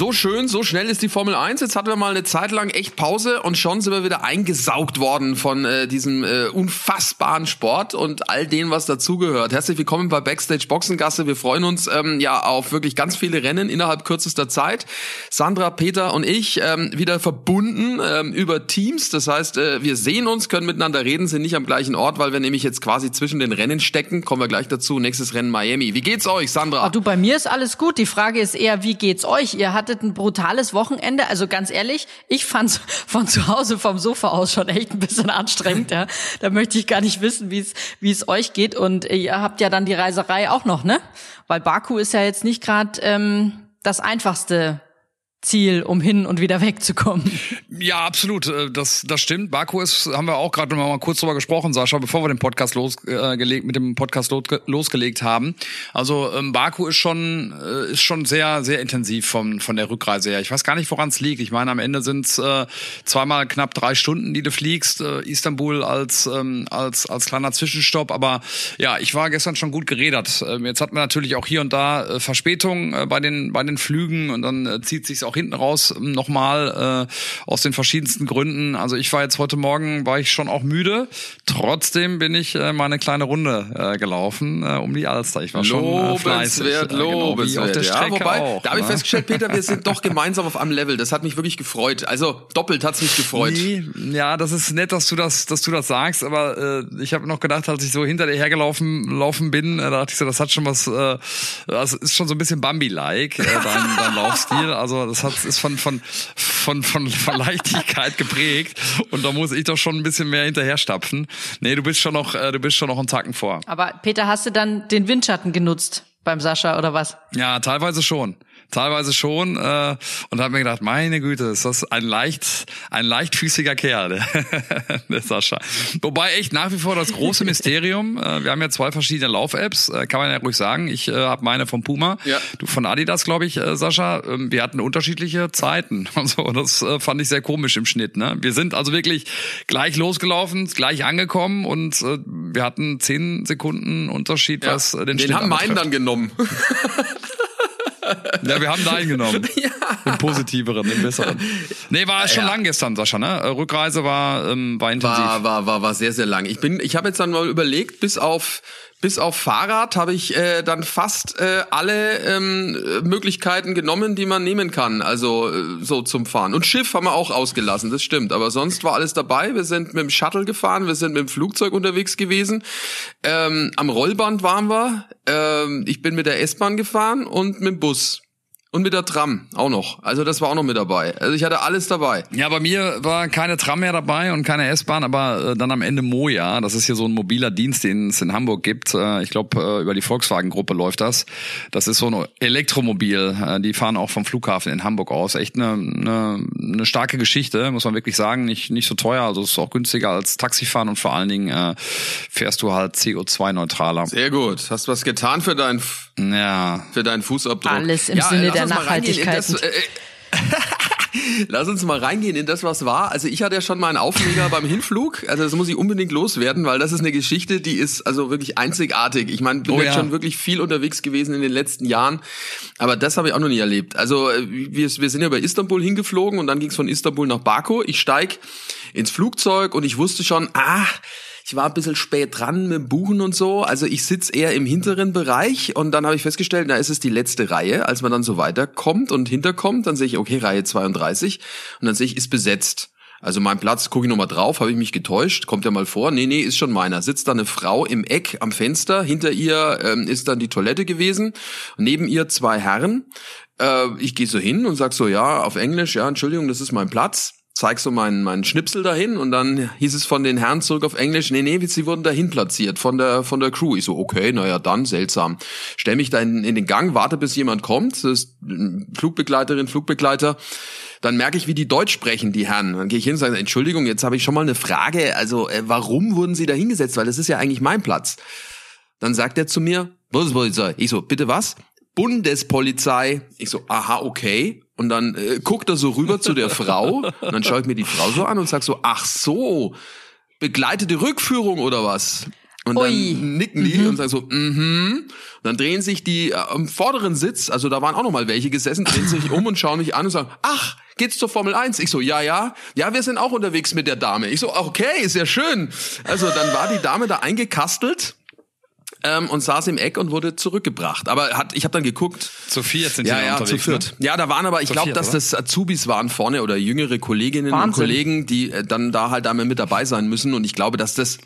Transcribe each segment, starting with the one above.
So schön, so schnell ist die Formel 1. Jetzt hatten wir mal eine Zeit lang echt Pause und schon sind wir wieder eingesaugt worden von äh, diesem äh, unfassbaren Sport und all dem, was dazugehört. Herzlich willkommen bei Backstage Boxengasse. Wir freuen uns ähm, ja auf wirklich ganz viele Rennen innerhalb kürzester Zeit. Sandra, Peter und ich ähm, wieder verbunden ähm, über Teams. Das heißt, äh, wir sehen uns, können miteinander reden, sind nicht am gleichen Ort, weil wir nämlich jetzt quasi zwischen den Rennen stecken. Kommen wir gleich dazu. Nächstes Rennen Miami. Wie geht's euch, Sandra? Ach du, bei mir ist alles gut. Die Frage ist eher, wie geht's euch? Ihr hattet ein brutales Wochenende. Also ganz ehrlich, ich fand's von zu Hause vom Sofa aus schon echt ein bisschen anstrengend. Ja. Da möchte ich gar nicht wissen, wie es wie es euch geht. Und ihr habt ja dann die Reiserei auch noch, ne? Weil Baku ist ja jetzt nicht gerade ähm, das einfachste Ziel, um hin und wieder wegzukommen. Ja, absolut. Äh, das, das stimmt. Baku ist, haben wir auch gerade mal kurz drüber gesprochen, Sascha, bevor wir den Podcast losgelegt, äh, mit dem Podcast losgelegt haben. Also ähm, Baku ist schon, äh, ist schon sehr, sehr intensiv von, von der Rückreise her. Ich weiß gar nicht, woran es liegt. Ich meine, am Ende sind es äh, zweimal knapp drei Stunden, die du fliegst. Istanbul als, ähm, als, als kleiner Zwischenstopp. Aber ja, ich war gestern schon gut gerädert. Ähm, jetzt hat man natürlich auch hier und da Verspätung bei den, bei den Flügen und dann zieht sich hinten raus nochmal äh, aus den verschiedensten Gründen. Also ich war jetzt heute Morgen, war ich schon auch müde. Trotzdem bin ich äh, mal eine kleine Runde äh, gelaufen äh, um die Alster. Ich war schon äh, fleißig. Lobenswert, äh, genau, lobenswert. auf der ja, wobei, auch, da habe ich ne? festgestellt, Peter, wir sind doch gemeinsam auf einem Level. Das hat mich wirklich gefreut. Also doppelt hat's mich gefreut. Nee, ja, das ist nett, dass du das, dass du das sagst, aber äh, ich habe noch gedacht, als ich so hinter dir hergelaufen laufen bin, äh, da dachte ich so, das hat schon was, äh, das ist schon so ein bisschen Bambi-like, äh, dein, dein Laufstil. Also das hat ist von von von von, von Leichtigkeit geprägt und da muss ich doch schon ein bisschen mehr hinterher stapfen. Nee, du bist schon noch, äh, du bist schon noch einen Tacken vor. Aber Peter, hast du dann den Windschatten genutzt beim Sascha oder was? Ja, teilweise schon. Teilweise schon äh, und habe mir gedacht, meine Güte, ist das ein leicht ein leichtfüßiger Kerl, der, Sascha. Wobei echt nach wie vor das große Mysterium. Äh, wir haben ja zwei verschiedene Lauf-Apps, äh, kann man ja ruhig sagen. Ich äh, habe meine von Puma, Ja. du von Adidas, glaube ich, äh, Sascha. Ähm, wir hatten unterschiedliche Zeiten und so. Das äh, fand ich sehr komisch im Schnitt. Ne? Wir sind also wirklich gleich losgelaufen, gleich angekommen und äh, wir hatten zehn Sekunden Unterschied, was äh, den, Den Schnitt haben meinen dann genommen. Ja, wir haben deinen genommen. Den positiveren, den besseren. Nee, war schon Ja. lang gestern, Sascha, ne? Äh, Rückreise war, ähm, war intensiv. War, war, war, war sehr, sehr lang. Ich bin, ich habe jetzt dann mal überlegt, bis auf bis auf Fahrrad habe ich äh, dann fast äh, alle ähm, äh, Möglichkeiten genommen, die man nehmen kann, also äh, so zum Fahren. Und Schiff haben wir auch ausgelassen, das stimmt. Aber sonst war alles dabei. Wir sind mit dem Shuttle gefahren, wir sind mit dem Flugzeug unterwegs gewesen. Ähm, am Rollband waren wir. Ähm, ich bin mit der S-Bahn gefahren und mit dem Bus. Und mit der Tram auch noch. Also das war auch noch mit dabei. Also ich hatte alles dabei. Ja, bei mir war keine Tram mehr dabei und keine S-Bahn, aber äh, dann am Ende Moja. Das ist hier so ein mobiler Dienst, den es in Hamburg gibt. Äh, ich glaube, äh, über die Volkswagen-Gruppe läuft das. Das ist so ein Elektromobil. Äh, die fahren auch vom Flughafen in Hamburg aus. Echt eine, eine, eine starke Geschichte, muss man wirklich sagen. Nicht, nicht so teuer, also es ist auch günstiger als Taxifahren und vor allen Dingen äh, fährst du halt CO2-neutraler. Sehr gut. Hast was getan für deinen Ja, für deinen Fußabdruck. Alles im Sinne lass der das, Nachhaltigkeit. äh, Lass uns mal reingehen in das, was war. Also ich hatte ja schon mal einen Aufreger beim Hinflug. Also das muss ich unbedingt loswerden, weil das ist eine Geschichte, die ist also wirklich einzigartig. Ich meine, bin Oh jetzt ja. schon wirklich viel unterwegs gewesen in den letzten Jahren, aber das habe ich auch noch nie erlebt. Also äh, wir, wir sind ja bei Istanbul hingeflogen und dann ging es von Istanbul nach Baku. Ich steig ins Flugzeug und ich wusste schon, ah, ich war ein bisschen spät dran mit dem Buchen und so. Also ich sitz eher im hinteren Bereich und dann habe ich festgestellt, na ist es die letzte Reihe. Als man dann so weiterkommt und hinterkommt, dann sehe ich, okay, Reihe 32 und dann sehe ich, ist besetzt. Also mein Platz, gucke ich nochmal drauf, habe ich mich getäuscht, kommt ja mal vor. Nee, nee, ist schon meiner. Sitzt da eine Frau im Eck am Fenster, hinter ihr ähm, ist dann die Toilette gewesen, neben ihr zwei Herren. Äh, ich gehe so hin und sag so, ja, auf Englisch, ja, Entschuldigung, das ist mein Platz zeig so meinen, meinen Schnipsel dahin und dann hieß es von den Herren zurück auf Englisch, nee, nee, sie wurden dahin platziert von der, von der Crew. Ich so, okay, naja, dann seltsam. Stell mich da in, in den Gang, warte bis jemand kommt, das ist Flugbegleiterin, Flugbegleiter. Dann merke ich, wie die Deutsch sprechen, die Herren. Dann gehe ich hin und sage, Entschuldigung, jetzt habe ich schon mal eine Frage. Also, äh, warum wurden Sie da hingesetzt? Weil das ist ja eigentlich mein Platz. Dann sagt er zu mir, Bundespolizei. Ich so, bitte was? Bundespolizei. Ich so, aha, okay. Und dann äh, guckt er so rüber zu der Frau. Und dann schaue ich mir die Frau so an und sag so, ach so, begleitete Rückführung oder was? Und dann Ui. nicken die und sagen so, mhm. Und dann drehen sich die äh, am vorderen Sitz, also da waren auch noch mal welche gesessen, drehen sich um und schauen mich an und sagen, ach, geht's zur Formel 1? Ich so, ja, ja. Ja, wir sind auch unterwegs mit der Dame. Ich so, okay, ist ja schön. Also dann war die Dame da eingekastelt ähm, und saß im Eck und wurde zurückgebracht. Aber hat, ich habe dann geguckt, Zu viert sind ja, die ja, zu unterwegs. viert. Ne? Ja, da waren aber, ich glaube, dass oder? das Azubis waren vorne oder jüngere Kolleginnen und Wahnsinn. Kollegen, die äh, dann da halt einmal mit dabei sein müssen. Und ich glaube, dass das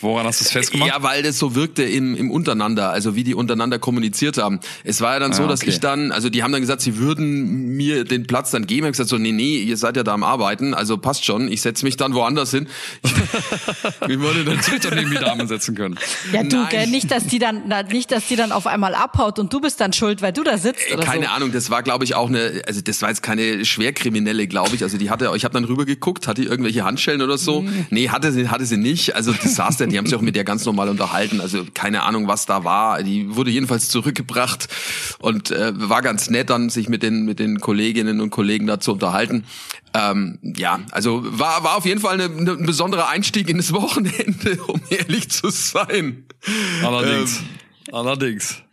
Woran hast du es festgemacht? ja, weil das so wirkte im, im Untereinander, also wie die untereinander kommuniziert haben. Es war ja dann so, Ah, dass okay. ich dann, also die haben dann gesagt, sie würden mir den Platz dann geben. Ich hab gesagt so, nee, nee, ihr seid ja da am Arbeiten, also passt schon. Ich setze mich dann woanders hin. Wie wurde dann doch neben die Dame setzen können. Ja, du, Nein. gell, nicht, dass die dann, na, nicht, dass die dann auf einmal abhaut und du bist dann schuld, weil du da sitzt oder Keine so. Ahnung, das war glaube ich auch eine, also das war jetzt keine Schwerkriminelle, glaube ich. Also die hatte, ich habe dann rüber geguckt, hatte die irgendwelche Handschellen oder so? Mhm. Nee, hatte sie, hatte sie nicht. Also das saß da, die haben sich auch mit der ganz normal unterhalten. Also keine Ahnung, was da war. Die wurde jedenfalls zurückgebracht und äh, war ganz nett dann, sich mit den mit den Kolleginnen und Kollegen da zu unterhalten. Ähm, ja, also war war auf jeden Fall eine, eine, ein besonderer Einstieg in das Wochenende, um ehrlich zu sein. Allerdings. Ähm. Allerdings.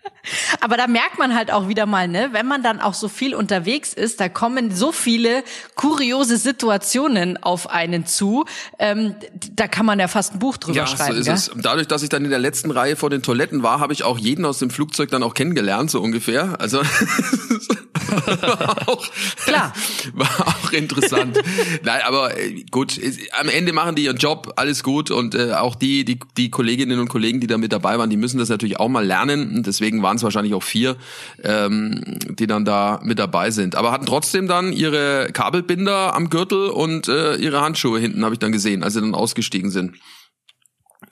Aber da merkt man halt auch wieder mal, ne, wenn man dann auch so viel unterwegs ist, da kommen so viele kuriose Situationen auf einen zu. Ähm, da kann man ja fast ein Buch drüber Ja, schreiben. so ist gell? es. Dadurch, dass ich dann in der letzten Reihe vor den Toiletten war, habe ich auch jeden aus dem Flugzeug dann auch kennengelernt, so ungefähr. Also war auch, Klar. war auch interessant. Nein, aber äh, gut, am Ende machen die ihren Job, alles gut und äh, auch die, die, die Kolleginnen und Kollegen, die da mit dabei waren, die müssen das natürlich auch mal lernen. Und deswegen waren es wahrscheinlich auch vier, ähm, die dann da mit dabei sind. Aber hatten trotzdem dann ihre Kabelbinder am Gürtel und äh, ihre Handschuhe hinten, habe ich dann gesehen, als sie dann ausgestiegen sind.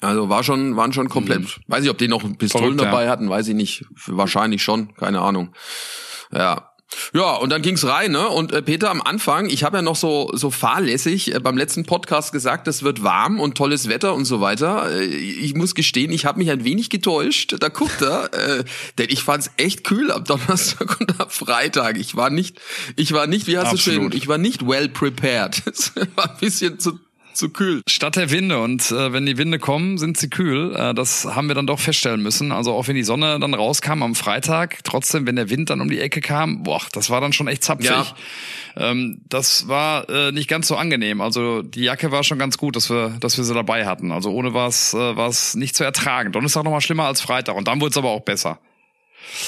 Also war schon, waren schon komplett. Weiß ich, ob die noch Pistolen Verrückt, ja. dabei hatten, weiß ich nicht. Wahrscheinlich schon, keine Ahnung. Ja. Ja, und dann ging's rein, ne? Und äh, Peter am Anfang, ich habe ja noch so so fahrlässig äh, beim letzten Podcast gesagt, es wird warm und tolles Wetter und so weiter. Äh, ich muss gestehen, ich habe mich ein wenig getäuscht. Da guckt er, äh, denn ich fand's echt kühl am Donnerstag und am Freitag. Ich war nicht, ich war nicht, wie hast du Absolut. schön, ich war nicht well prepared. Es war ein bisschen zu zu kühl. Stadt der Winde und äh, wenn die Winde kommen, sind sie kühl. Äh, das haben wir dann doch feststellen müssen. Also auch wenn die Sonne dann rauskam am Freitag, trotzdem, wenn der Wind dann um die Ecke kam, boah, das war dann schon echt zapfig. Ja. Ähm, das war äh, nicht ganz so angenehm. Also die Jacke war schon ganz gut, dass wir, dass wir sie dabei hatten. Also ohne war es äh, nicht zu ertragen. Donnerstag noch mal schlimmer als Freitag und dann wurde es aber auch besser.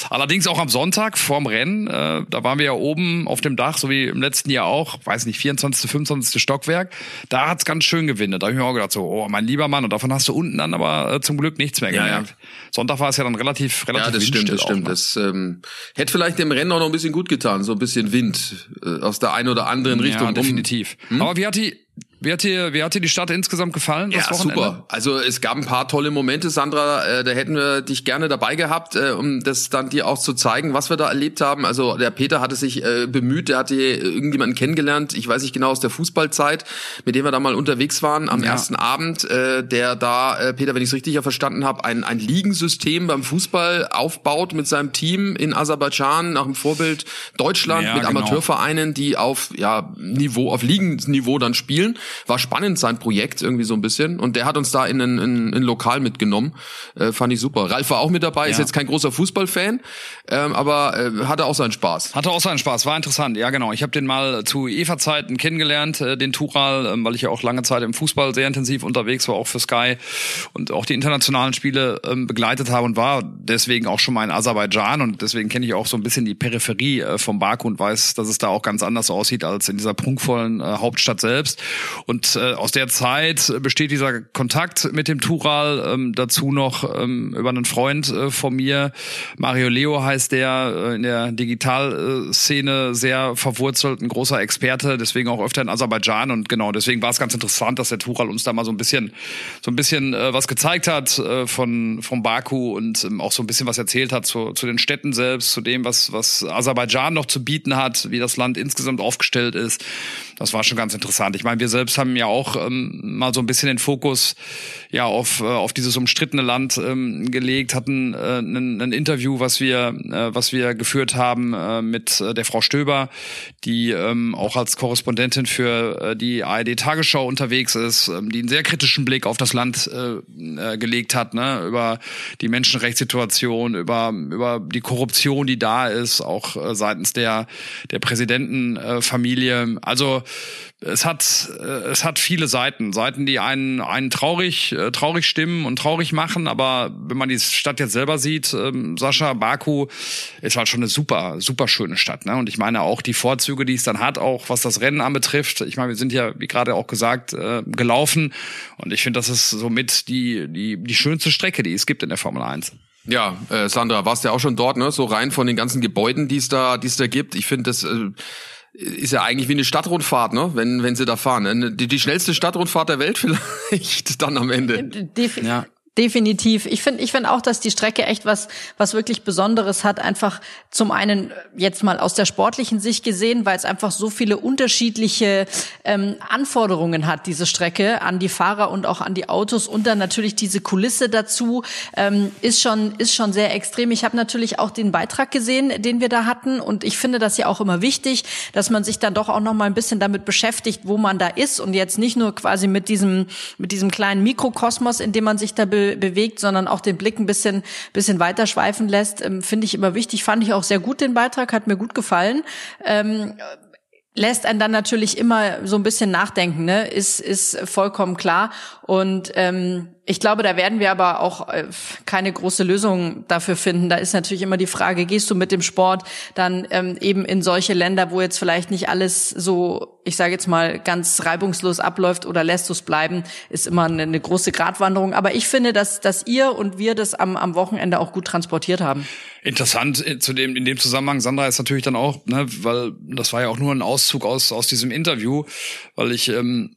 Allerdings auch am Sonntag vorm Rennen, äh, da waren wir ja oben auf dem Dach, so wie im letzten Jahr auch, weiß nicht, 24., 25. Stockwerk. Da hat's ganz schön gewindet. Da habe ich mir auch gedacht, so, oh, mein lieber Mann, und davon hast du unten dann aber äh, zum Glück nichts mehr Ja, gemerkt. Sonntag war es ja dann relativ, relativ Ja, das stimmt, das stimmt. Das ähm, hätte vielleicht dem Rennen auch noch ein bisschen gut getan, so ein bisschen Wind äh, aus der einen oder anderen Richtung. Ja, Um- definitiv. Aber wie hat die, wie hat dir, wie hat dir die Stadt insgesamt gefallen? Ja, Wochenende? super. Also es gab ein paar tolle Momente, Sandra. Äh, da hätten wir dich gerne dabei gehabt, äh, um das dann dir auch zu zeigen, was wir da erlebt haben. Also der Peter hatte sich äh, bemüht, der hatte irgendjemanden kennengelernt, ich weiß nicht genau aus der Fußballzeit, mit dem wir da mal unterwegs waren am Ja. ersten Abend, äh, der da, äh, Peter, wenn ich es richtig ja verstanden habe, ein, ein Ligensystem beim Fußball aufbaut mit seinem Team in Aserbaidschan nach dem Vorbild Deutschland Ja, mit genau. Amateurvereinen, die auf ja Niveau, auf Ligenniveau dann spielen. War spannend sein Projekt irgendwie so ein bisschen und der hat uns da in ein, in, in ein Lokal mitgenommen. Äh, fand ich super. Ralf war auch mit dabei, ist Ja. jetzt kein großer Fußballfan, ähm, aber äh, hatte auch seinen Spaß. Hatte auch seinen Spaß, war interessant, ja genau. Ich habe den mal zu EVA-Zeiten kennengelernt, äh, den Tural, ähm, weil ich ja auch lange Zeit im Fußball sehr intensiv unterwegs war, auch für Sky und auch die internationalen Spiele ähm, begleitet habe und war deswegen auch schon mal in Aserbaidschan und deswegen kenne ich auch so ein bisschen die Peripherie äh, vom Baku und weiß, dass es da auch ganz anders aussieht als in dieser prunkvollen äh, Hauptstadt selbst. Und äh, aus der Zeit besteht dieser Kontakt mit dem Tural, ähm, dazu noch ähm, über einen Freund äh, von mir, Mario Leo heißt der, äh, in der Digitalszene sehr verwurzelt, ein großer Experte, deswegen auch öfter in Aserbaidschan und genau, deswegen war es ganz interessant, dass der Tural uns da mal so ein bisschen, so ein bisschen äh, was gezeigt hat äh, von von Baku und ähm, auch so ein bisschen was erzählt hat zu, zu den Städten selbst, zu dem, was was Aserbaidschan noch zu bieten hat, wie das Land insgesamt aufgestellt ist. Das war schon ganz interessant. Ich meine, wir selbst selbst haben ja auch ähm, mal so ein bisschen den Fokus ja auf äh, auf dieses umstrittene Land ähm, gelegt, hatten äh, ein, Interview, was wir äh, was wir geführt haben äh, mit äh, der Frau Stöber, die ähm, auch als Korrespondentin für äh, die ARD Tagesschau unterwegs ist, ähm, die einen sehr kritischen Blick auf das Land äh, äh, gelegt hat, ne, über die Menschenrechtssituation, über über die Korruption, die da ist, auch äh, seitens der der Präsidentenfamilie. also es hat äh, es hat viele Seiten, Seiten, die einen einen traurig äh, traurig stimmen und traurig machen, aber wenn man die Stadt jetzt selber sieht, ähm, Sascha Baku ist halt schon eine super super schöne Stadt, ne? Und ich meine auch die Vorzüge, die es dann hat, auch was das Rennen anbetrifft. Ich meine, wir sind ja wie gerade auch gesagt äh, gelaufen und ich finde, das ist somit die die die schönste Strecke, die es gibt in der Formel 1. Ja, äh, Sandra, warst ja auch schon dort, ne? So rein von den ganzen Gebäuden, die es da, die es da gibt. Ich finde, das äh, ist ja eigentlich wie eine Stadtrundfahrt, ne? Wenn wenn sie da fahren. Die, die schnellste Stadtrundfahrt der Welt vielleicht dann am Ende. Def ja. Definitiv. Ich finde, ich finde auch, dass die Strecke echt was, was wirklich Besonderes hat. Einfach zum einen jetzt mal aus der sportlichen Sicht gesehen, weil es einfach so viele unterschiedliche ähm, Anforderungen hat, diese Strecke an die Fahrer und auch an die Autos und dann natürlich diese Kulisse dazu ähm, ist schon, ist schon sehr extrem. Ich habe natürlich auch den Beitrag gesehen, den wir da hatten und ich finde das ja auch immer wichtig, dass man sich dann doch auch noch mal ein bisschen damit beschäftigt, wo man da ist und jetzt nicht nur quasi mit diesem, mit diesem kleinen Mikrokosmos, in dem man sich da be bewegt, sondern auch den Blick ein bisschen, bisschen weiter schweifen lässt, ähm, finde ich immer wichtig. Fand ich auch sehr gut den Beitrag, hat mir gut gefallen. Ähm, lässt einen dann natürlich immer so ein bisschen nachdenken, ne? Ist ist vollkommen klar. Und ähm, ich glaube, da werden wir aber auch äh, keine große Lösung dafür finden. Da ist natürlich immer die Frage, gehst du mit dem Sport dann ähm, eben in solche Länder, wo jetzt vielleicht nicht alles so, ich sage jetzt mal, ganz reibungslos abläuft oder lässt du es bleiben, ist immer eine, eine, große Gratwanderung. Aber ich finde, dass, dass ihr und wir das am, am Wochenende auch gut transportiert haben. Interessant äh, zu dem, in dem Zusammenhang, Sandra, ist natürlich dann auch, ne, weil das war ja auch nur ein Auszug aus, aus diesem Interview, weil ich ähm,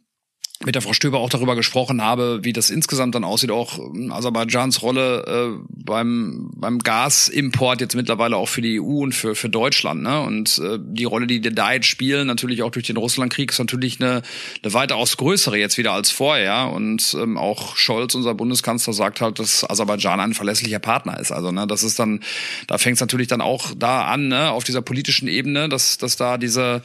mit der Frau Stöber auch darüber gesprochen habe, wie das insgesamt dann aussieht, auch ähm, Aserbaidschans Rolle äh, beim, beim Gasimport jetzt mittlerweile auch für die EU und für, für Deutschland. Ne? Und äh, die Rolle, die die jetzt spielen, natürlich auch durch den Russlandkrieg, ist natürlich eine, eine weitaus größere jetzt wieder als vorher. Und ähm, auch Scholz, unser Bundeskanzler, sagt halt, dass Aserbaidschan ein verlässlicher Partner ist. Also ne, das ist dann, da fängt es natürlich dann auch da an, ne, auf dieser politischen Ebene, dass, dass da diese,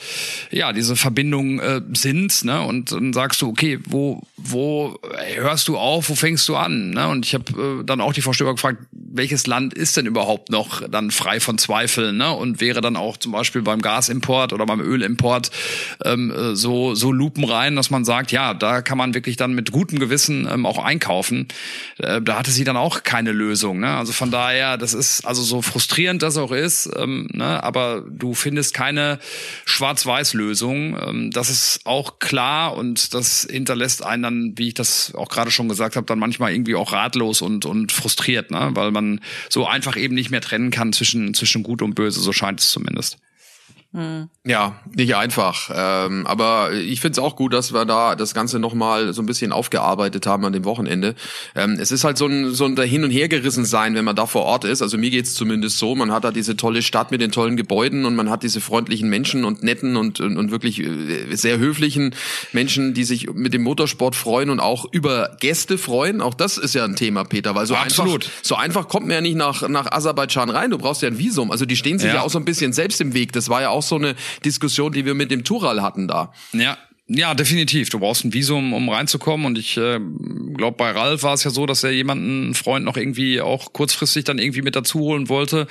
ja, diese Verbindungen äh, sind. Ne? Und dann sagst du, okay, okay, wo, wo hörst du auf, wo fängst du an? Ne? Und ich habe äh, dann auch die Stöber gefragt, welches Land ist denn überhaupt noch dann frei von Zweifeln? Ne? Und wäre dann auch zum Beispiel beim Gasimport oder beim Ölimport ähm, äh, so, so lupenrein, dass man sagt, ja, da kann man wirklich dann mit gutem Gewissen ähm, auch einkaufen. Äh, da hatte sie dann auch keine Lösung. Ne? Also von daher, das ist also so frustrierend das auch ist, ähm, ne? aber du findest keine Schwarz-Weiß-Lösung. Ähm, das ist auch klar und das hinterlässt einen dann, wie ich das auch gerade schon gesagt habe, dann manchmal irgendwie auch ratlos und, und frustriert, ne? weil man so einfach eben nicht mehr trennen kann zwischen, zwischen Gut und Böse, so scheint es zumindest. Mhm. Ja, nicht einfach. Ähm, aber ich finde es auch gut, dass wir da das Ganze nochmal so ein bisschen aufgearbeitet haben an dem Wochenende. Ähm, es ist halt so ein, so ein Hin- und Hergerissen sein, wenn man da vor Ort ist. Also mir geht's zumindest so. Man hat da diese tolle Stadt mit den tollen Gebäuden und man hat diese freundlichen Menschen und netten und, und, und wirklich äh, sehr höflichen Menschen, die sich mit dem Motorsport freuen und auch über Gäste freuen. Auch das ist ja ein Thema, Peter, weil so Absolut. einfach so einfach kommt man ja nicht nach, nach Aserbaidschan rein. Du brauchst ja ein Visum. Also die stehen sich ja, ja auch so ein bisschen selbst im Weg. Das war ja auch so eine Diskussion, die wir mit dem Tural hatten da. Ja, ja, definitiv. Du brauchst ein Visum, um reinzukommen. Und ich äh, glaube, bei Ralf war es ja so, dass er jemanden, einen Freund noch irgendwie auch kurzfristig dann irgendwie mit dazu holen wollte.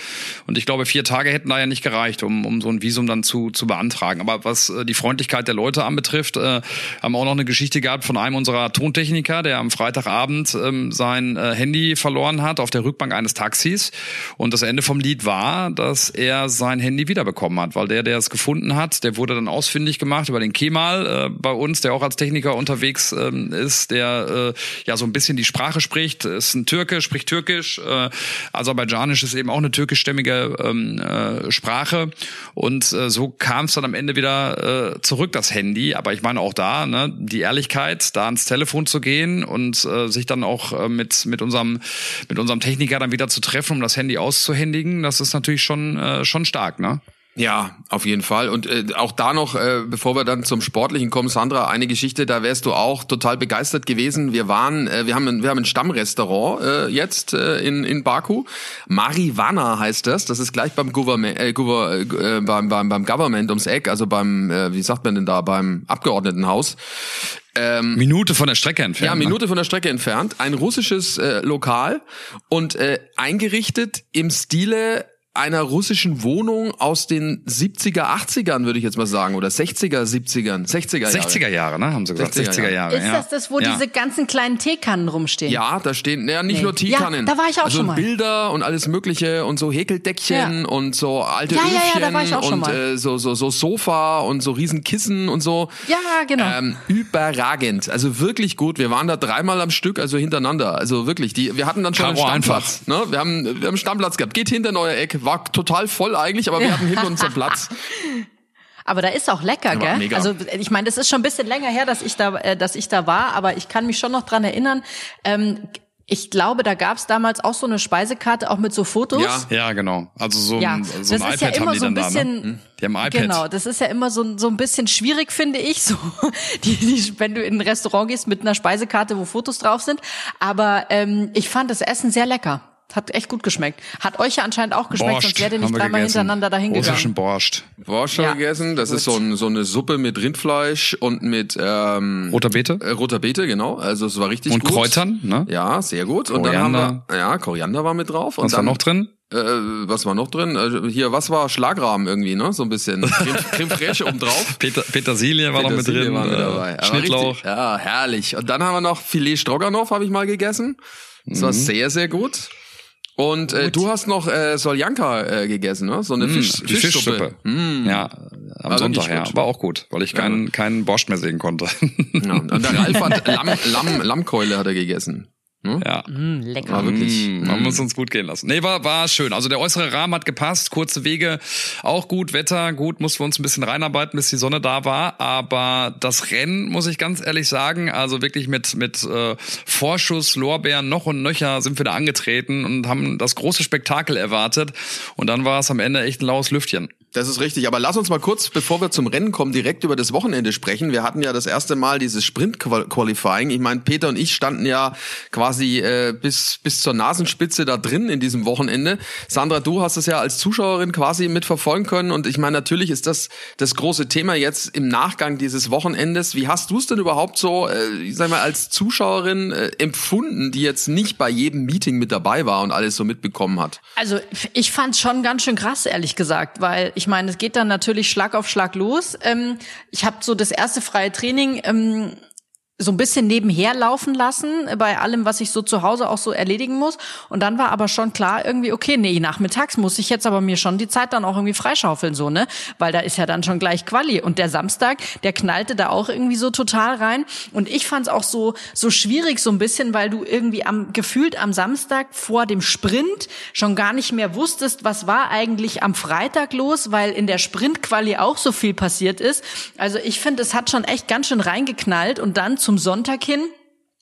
Und ich glaube, vier Tage hätten da ja nicht gereicht, um, um so ein Visum dann zu, zu beantragen. Aber was äh, die Freundlichkeit der Leute anbetrifft, äh, haben wir auch noch eine Geschichte gehabt von einem unserer Tontechniker, der am Freitagabend ähm, sein äh, Handy verloren hat auf der Rückbank eines Taxis. Und das Ende vom Lied war, dass er sein Handy wiederbekommen hat, weil der, der es gefunden hat, der wurde dann ausfindig gemacht über den Kemal. Äh, bei uns, der auch als Techniker unterwegs ähm, ist, der äh, ja so ein bisschen die Sprache spricht, ist ein Türke, spricht Türkisch. Äh, Aserbaidschanisch ist eben auch eine türkischstämmige ähm, äh, Sprache. Und äh, so kam es dann am Ende wieder äh, zurück, das Handy. Aber ich meine auch da, ne, die Ehrlichkeit, da ans Telefon zu gehen und äh, sich dann auch äh, mit, mit, unserem, mit unserem Techniker dann wieder zu treffen, um das Handy auszuhändigen, das ist natürlich schon, äh, schon stark, ne? Ja, auf jeden Fall. Und äh, auch da noch, äh, bevor wir dann zum Sportlichen kommen, Sandra, eine Geschichte, da wärst du auch total begeistert gewesen. Wir waren, äh, wir haben ein, wir haben ein Stammrestaurant äh, jetzt äh, in in Baku. Marihuana heißt das. Das ist gleich beim Government, äh, Gover, äh, beim, beim beim Government ums Eck, also beim, äh, wie sagt man denn da, beim Abgeordnetenhaus. Ähm, Minute von der Strecke entfernt. Ja, ne? Minute von der Strecke entfernt. Ein russisches äh, Lokal und äh, eingerichtet im Stile einer russischen Wohnung aus den 70er, 80ern, würde ich jetzt mal sagen, oder 60er, 70ern, 60er Jahre. 60er Jahre, ne, haben sie gesagt. 60er 60er Jahre, Ist ja. das das, wo ja. diese ganzen kleinen Teekannen rumstehen? Ja, da stehen, naja, nicht Nee. nur Teekannen. Ja, da war ich auch also schon mal. Bilder und alles mögliche und so Häkeldeckchen Ja. und so alte Ja, ja, ja, Öfchen da war ich auch schon und mal. äh, so, so, so Sofa und so riesen Kissen und so. Ja, genau. Ähm, überragend. Also wirklich gut. Wir waren da dreimal am Stück, also hintereinander. Also wirklich, die, wir hatten dann schon Karo einen Stammplatz. Ne? Wir, haben, wir haben einen Stammplatz gehabt. Geht hinter in euer War total voll eigentlich, aber wir hatten hinter uns einen Platz. Aber da ist auch lecker, gell? mega. Also ich meine, das ist schon ein bisschen länger her, dass ich da, äh, dass ich da war, aber ich kann mich schon noch dran erinnern. Ähm, ich glaube, da gab's damals auch so eine Speisekarte, auch mit so Fotos. Ja. Ja, genau. Also so Ja, ein, so das ein ist iPad ja immer haben die so ein dann bisschen, da, ne? Die haben ein iPad. Genau, das ist ja immer so, so ein bisschen schwierig, finde ich, so, die, die, wenn du in ein Restaurant gehst mit einer Speisekarte, wo Fotos drauf sind. Aber ähm, ich fand das Essen sehr lecker. Hat echt gut geschmeckt. Hat euch ja anscheinend auch geschmeckt, Borscht sonst wärt ihr haben nicht dreimal hintereinander dahin gegangen. Russischen Borscht. War schon Ja. gegessen. Das ist so, ein, so eine Suppe mit Rindfleisch und mit ähm, Roter Beete. äh, roter Beete, genau. Also es war richtig Und gut. Kräutern, ne? Ja, sehr gut. Und dann Koriander. haben wir, ja, Koriander war mit drauf. Und Was war dann, noch drin? Äh, was war noch drin? Äh, hier, was war Schlagrahmen irgendwie, ne? So ein bisschen. Creme, Creme fraiche obendrauf. Peter, Petersilie war noch mit Petersilie drin. war mit äh, Schnittlauch. Richtig, ja, herrlich. Und dann haben wir noch Filet Stroganoff, habe ich mal gegessen. Das Mhm. war sehr, sehr gut. Und äh, du hast noch äh, Soljanka äh, gegessen, ne? So eine Fisch, Mm, die Fischsuppe. Fischsuppe. Ja, am War Sonntag, ja. War auch gut, weil ich keinen, keinen Borscht mehr sehen konnte. Ja. Und der Ralf hat Lamm, Lamm, Lammkeule hat er gegessen. Ja. Mm, lecker. War wirklich. Mm, Man muss uns gut gehen lassen. Nee, war, war schön. Also der äußere Rahmen hat gepasst, kurze Wege, auch gut, Wetter, gut, mussten wir uns ein bisschen reinarbeiten, bis die Sonne da war. Aber das Rennen, muss ich ganz ehrlich sagen, also wirklich mit, mit äh, Vorschuss, Lorbeeren, noch und nöcher sind wir da angetreten und haben das große Spektakel erwartet. Und dann war es am Ende echt ein laues Lüftchen. Das ist richtig. Aber lass uns mal kurz, bevor wir zum Rennen kommen, direkt über das Wochenende sprechen. Wir hatten ja das erste Mal dieses Sprint-Qualifying. Ich meine, Peter und ich standen ja quasi äh, bis, bis zur Nasenspitze da drin in diesem Wochenende. Sandra, du hast es ja als Zuschauerin quasi mitverfolgen können. Und ich meine, natürlich ist das das große Thema jetzt im Nachgang dieses Wochenendes. Wie hast du es denn überhaupt so, äh, ich sag mal, als Zuschauerin äh, empfunden, die jetzt nicht bei jedem Meeting mit dabei war und alles so mitbekommen hat? Also ich fand's schon ganz schön krass, ehrlich gesagt, weil ich meine, es geht dann natürlich Schlag auf Schlag los. Ähm, ich habe so das erste freie Training ähm, so ein bisschen nebenher laufen lassen bei allem, was ich so zu Hause auch so erledigen muss. Und dann war aber schon klar irgendwie, okay, nee, nachmittags muss ich jetzt aber mir schon die Zeit dann auch irgendwie freischaufeln, so, ne? Weil da ist ja dann schon gleich Quali. Und der Samstag, der knallte da auch irgendwie so total rein. Und ich fand's auch so, so schwierig so ein bisschen, weil du irgendwie am, gefühlt am Samstag vor dem Sprint schon gar nicht mehr wusstest, was war eigentlich am Freitag los, weil in der Sprintquali auch so viel passiert ist. Also ich finde, es hat schon echt ganz schön reingeknallt und dann zum Sonntag hin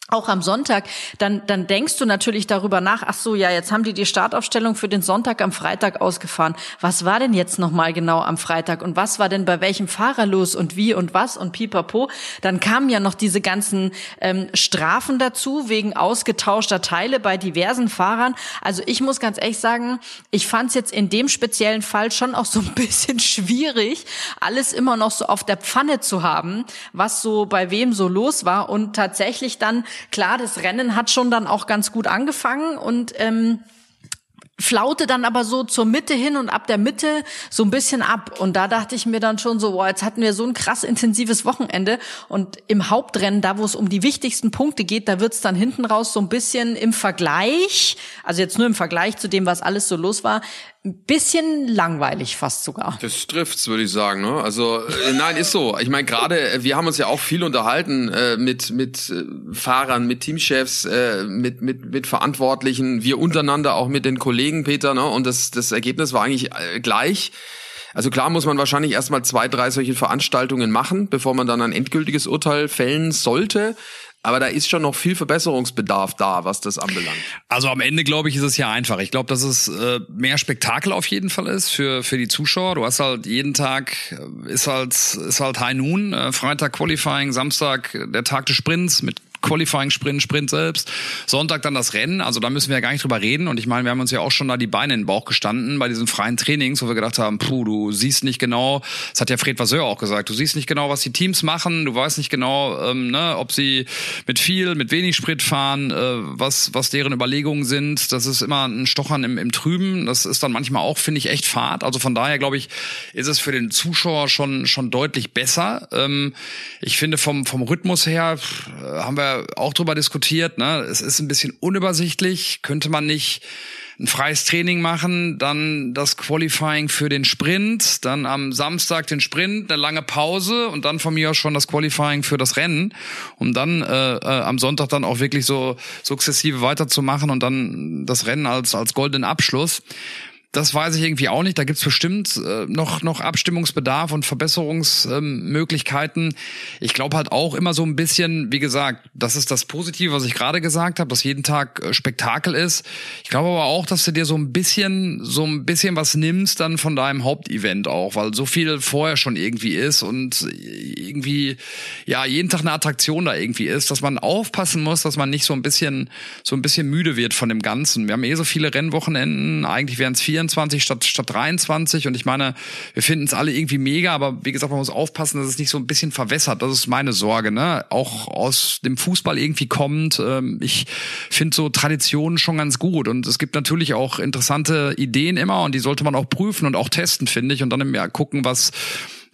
auch am Sonntag, dann, dann denkst du natürlich darüber nach, ach so, ja, jetzt haben die die Startaufstellung für den Sonntag am Freitag ausgefahren. Was war denn jetzt nochmal genau am Freitag und was war denn bei welchem Fahrer los und wie und was und pipapo? Dann kamen ja noch diese ganzen ähm, Strafen dazu wegen ausgetauschter Teile bei diversen Fahrern. Also ich muss ganz ehrlich sagen, ich fand es jetzt in dem speziellen Fall schon auch so ein bisschen schwierig, alles immer noch so auf der Pfanne zu haben, was so bei wem so los war und tatsächlich dann Klar, das Rennen hat schon dann auch ganz gut angefangen und ähm, flaute dann aber so zur Mitte hin und ab der Mitte so ein bisschen ab. Und da dachte ich mir dann schon so, boah, jetzt hatten wir so ein krass intensives Wochenende. Und im Hauptrennen, da wo es um die wichtigsten Punkte geht, da wird's dann hinten raus so ein bisschen im Vergleich, also jetzt nur im Vergleich zu dem, was alles so los war, bisschen langweilig fast sogar. Das trifft's, würde ich sagen. Ne? Also äh, nein, ist so. Ich meine, gerade äh, wir haben uns ja auch viel unterhalten äh, mit mit äh, Fahrern, mit Teamchefs, äh, mit mit mit Verantwortlichen, wir untereinander auch mit den Kollegen, Peter. Ne? Und das das Ergebnis war eigentlich äh, gleich. Also klar muss man wahrscheinlich erstmal zwei, drei solche Veranstaltungen machen, bevor man dann ein endgültiges Urteil fällen sollte. Aber da ist schon noch viel Verbesserungsbedarf da, was das anbelangt. Also am Ende glaube ich, ist es ja einfach. Ich glaube, dass es äh, mehr Spektakel auf jeden Fall ist für für die Zuschauer. Du hast halt jeden Tag äh, ist halt ist halt High Noon, äh, Freitag Qualifying, Samstag der Tag des Sprints mit Qualifying-Sprint, Sprint selbst. Sonntag dann das Rennen. Also da müssen wir ja gar nicht drüber reden. Und ich meine, wir haben uns ja auch schon da die Beine in den Bauch gestanden bei diesen freien Trainings, wo wir gedacht haben, puh, du siehst nicht genau, das hat ja Fred Vasseur auch gesagt, du siehst nicht genau, was die Teams machen, du weißt nicht genau, ähm, ne, ob sie mit viel, mit wenig Sprit fahren, äh, was, was deren Überlegungen sind. Das ist immer ein Stochern im, im Trüben. Das ist dann manchmal auch, finde ich, echt Fahrt. Also von daher, glaube ich, ist es für den Zuschauer schon, schon deutlich besser. Ähm, ich finde, vom, vom Rhythmus her haben wir auch drüber diskutiert. Ne? Es ist ein bisschen unübersichtlich. Könnte man nicht ein freies Training machen, dann das Qualifying für den Sprint, dann am Samstag den Sprint, eine lange Pause und dann von mir aus schon das Qualifying für das Rennen, um dann äh, äh, am Sonntag dann auch wirklich so sukzessive weiterzumachen und dann das Rennen als als goldenen Abschluss das weiß ich irgendwie auch nicht. Da gibt's bestimmt äh, noch, noch Abstimmungsbedarf und Verbesserungsmöglichkeiten. Ähm, ich glaube halt auch immer so ein bisschen, wie gesagt, das ist das Positive, was ich gerade gesagt habe, dass jeden Tag äh, Spektakel ist. Ich glaube aber auch, dass du dir so ein bisschen, so ein bisschen was nimmst dann von deinem Hauptevent auch, weil so viel vorher schon irgendwie ist und irgendwie, ja, jeden Tag eine Attraktion da irgendwie ist, dass man aufpassen muss, dass man nicht so ein bisschen, so ein bisschen müde wird von dem Ganzen. Wir haben eh so viele Rennwochenenden, eigentlich wären es vier 24 statt, statt 23. Und ich meine, wir finden es alle irgendwie mega, aber wie gesagt, man muss aufpassen, dass es nicht so ein bisschen verwässert. Das ist meine Sorge, ne? Auch aus dem Fußball irgendwie kommt. Ähm, ich finde so Traditionen schon ganz gut. Und es gibt natürlich auch interessante Ideen immer und die sollte man auch prüfen und auch testen, finde ich. Und dann Jahr gucken, was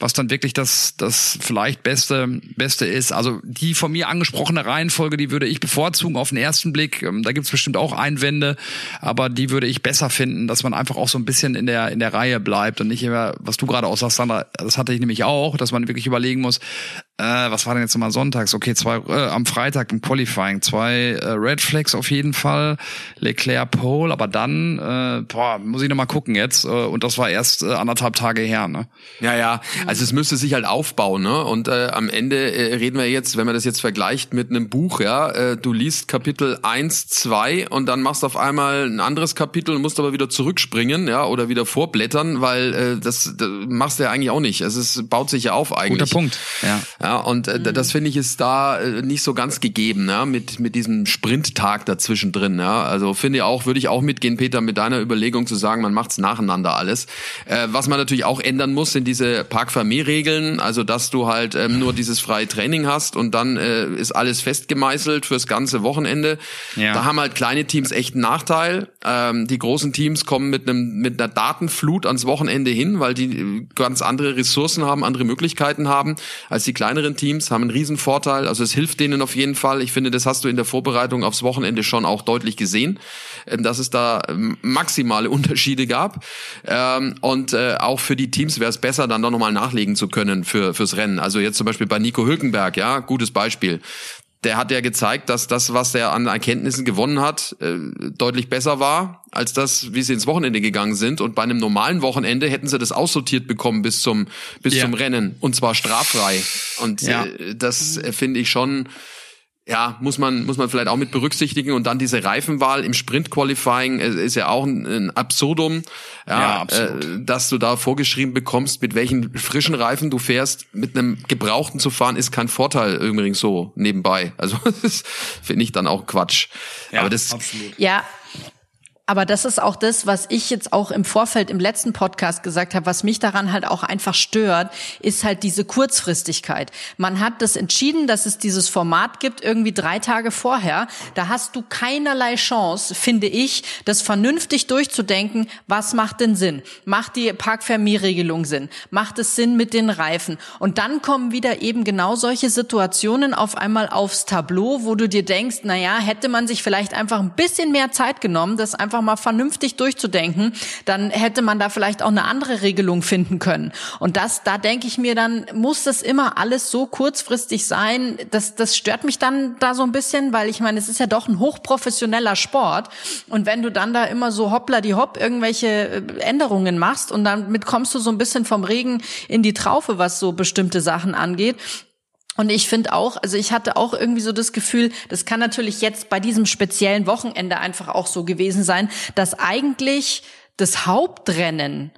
was dann wirklich das, das vielleicht Beste, Beste ist. Also die von mir angesprochene Reihenfolge, die würde ich bevorzugen auf den ersten Blick. Ähm, da gibt's bestimmt auch Einwände, aber die würde ich besser finden, dass man einfach auch so ein bisschen in der, in der Reihe bleibt und nicht immer, was du gerade auch sagst, Sandra, das hatte ich nämlich auch, dass man wirklich überlegen muss, äh, was war denn jetzt nochmal sonntags? Okay, zwei äh, am Freitag im Qualifying, zwei äh, Red Flags auf jeden Fall, Leclerc Pole, aber dann, äh, boah, muss ich nochmal gucken jetzt. Äh, und das war erst äh, anderthalb Tage her, ne? Ja, ja. Also es müsste sich halt aufbauen, ne? Und äh, am Ende äh, reden wir jetzt, wenn man das jetzt vergleicht mit einem Buch, ja, äh, du liest Kapitel eins, zwei und dann machst auf einmal ein anderes Kapitel und musst aber wieder zurückspringen, ja, oder wieder vorblättern, weil äh, das, das machst du ja eigentlich auch nicht. Also es baut sich ja auf eigentlich. Guter Punkt. Ja. Ja, und äh, mhm. das finde ich ist da äh, nicht so ganz gegeben, ja, mit mit diesem Sprinttag dazwischen drin, ja. Also finde ich auch, würde ich auch mitgehen, Peter, mit deiner Überlegung zu sagen, man macht's nacheinander alles. Äh, was man natürlich auch ändern muss, sind diese Parkfamie-Regeln, also dass du halt ähm, nur dieses freie Training hast und dann äh, ist alles festgemeißelt fürs ganze Wochenende. Ja. Da haben halt kleine Teams echt einen Nachteil. Ähm, die großen Teams kommen mit einem mit einer Datenflut ans Wochenende hin, weil die äh, ganz andere Ressourcen haben, andere Möglichkeiten haben als die kleinen kleineren Teams haben einen riesen Vorteil. Also es hilft denen auf jeden Fall. Ich finde, das hast du in der Vorbereitung aufs Wochenende schon auch deutlich gesehen, ähm, dass es da ähm, maximale Unterschiede gab. Ähm, und äh, auch für die Teams wäre es besser, dann doch nochmal nachlegen zu können für fürs Rennen. Also jetzt zum Beispiel bei Nico Hülkenberg, ja, gutes Beispiel der hat ja gezeigt, dass das, was er an Erkenntnissen gewonnen hat, äh, deutlich besser war als das, wie sie ins Wochenende gegangen sind. Und bei einem normalen Wochenende hätten sie das aussortiert bekommen bis zum bis ja. zum Rennen und zwar straffrei. Und ja. äh, das äh, finde ich schon ja, muss man, muss man vielleicht auch mit berücksichtigen. Und dann diese Reifenwahl im Sprint-Qualifying äh, ist ja auch ein, ein Absurdum, ja, ja absolut. Äh, dass du da vorgeschrieben bekommst, mit welchen frischen Reifen du fährst. Mit einem gebrauchten zu fahren ist kein Vorteil übrigens so nebenbei. Also das finde ich dann auch Quatsch. Ja, Aber das, absolut. Ja, aber das ist auch das, was ich jetzt auch im Vorfeld im letzten Podcast gesagt habe, was mich daran halt auch einfach stört, ist halt diese Kurzfristigkeit. Man hat das entschieden, dass es dieses Format gibt, irgendwie drei Tage vorher. Da hast du keinerlei Chance, finde ich, das vernünftig durchzudenken, was macht denn Sinn? Macht die Parkvermierregelung Sinn? Macht es Sinn mit den Reifen? Und dann kommen wieder eben genau solche Situationen auf einmal aufs Tableau, wo du dir denkst, na ja, hätte man sich vielleicht einfach ein bisschen mehr Zeit genommen, das einfach mal vernünftig durchzudenken, dann hätte man da vielleicht auch eine andere Regelung finden können. Und das, da denke ich mir dann, muss das immer alles so kurzfristig sein? Das, das stört mich dann da so ein bisschen, weil ich meine, es ist ja doch ein hochprofessioneller Sport. Und wenn du dann da immer so hoppla die hopp irgendwelche äh, Änderungen machst und damit kommst du so ein bisschen vom Regen in die Traufe, was so bestimmte Sachen angeht, Und ich finde auch, also ich hatte auch irgendwie so das Gefühl, das kann natürlich jetzt bei diesem speziellen Wochenende einfach auch so gewesen sein, dass eigentlich das Hauptrennen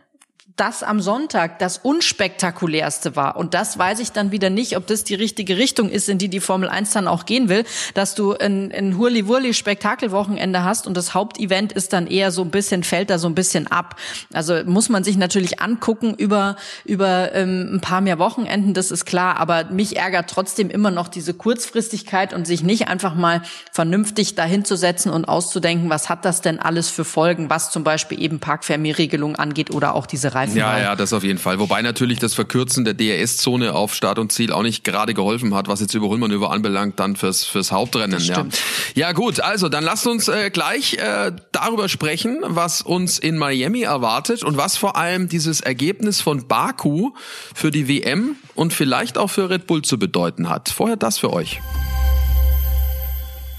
das am Sonntag das unspektakulärste war. Und das weiß ich dann wieder nicht, ob das die richtige Richtung ist, in die die Formel 1 dann auch gehen will, dass du ein, ein Hurli-Wurli-Spektakelwochenende hast und das Hauptevent ist dann eher so ein bisschen, fällt da so ein bisschen ab. Also muss man sich natürlich angucken über, über ähm, ein paar mehr Wochenenden, das ist klar. Aber mich ärgert trotzdem immer noch diese Kurzfristigkeit und sich nicht einfach mal vernünftig dahinzusetzen und auszudenken, was hat das denn alles für Folgen, was zum Beispiel eben Parkvermehrregelung angeht oder auch diese Reise Reifen Ja, ja, das auf jeden Fall. Wobei natürlich das Verkürzen der DRS-Zone auf Start und Ziel auch nicht gerade geholfen hat, was jetzt Überholmanöver anbelangt, dann fürs, fürs Hauptrennen. Ja. ja gut, also dann lasst uns äh, gleich äh, darüber sprechen, was uns in Miami erwartet und was vor allem dieses Ergebnis von Baku für die WM und vielleicht auch für Red Bull zu bedeuten hat. Vorher das für euch.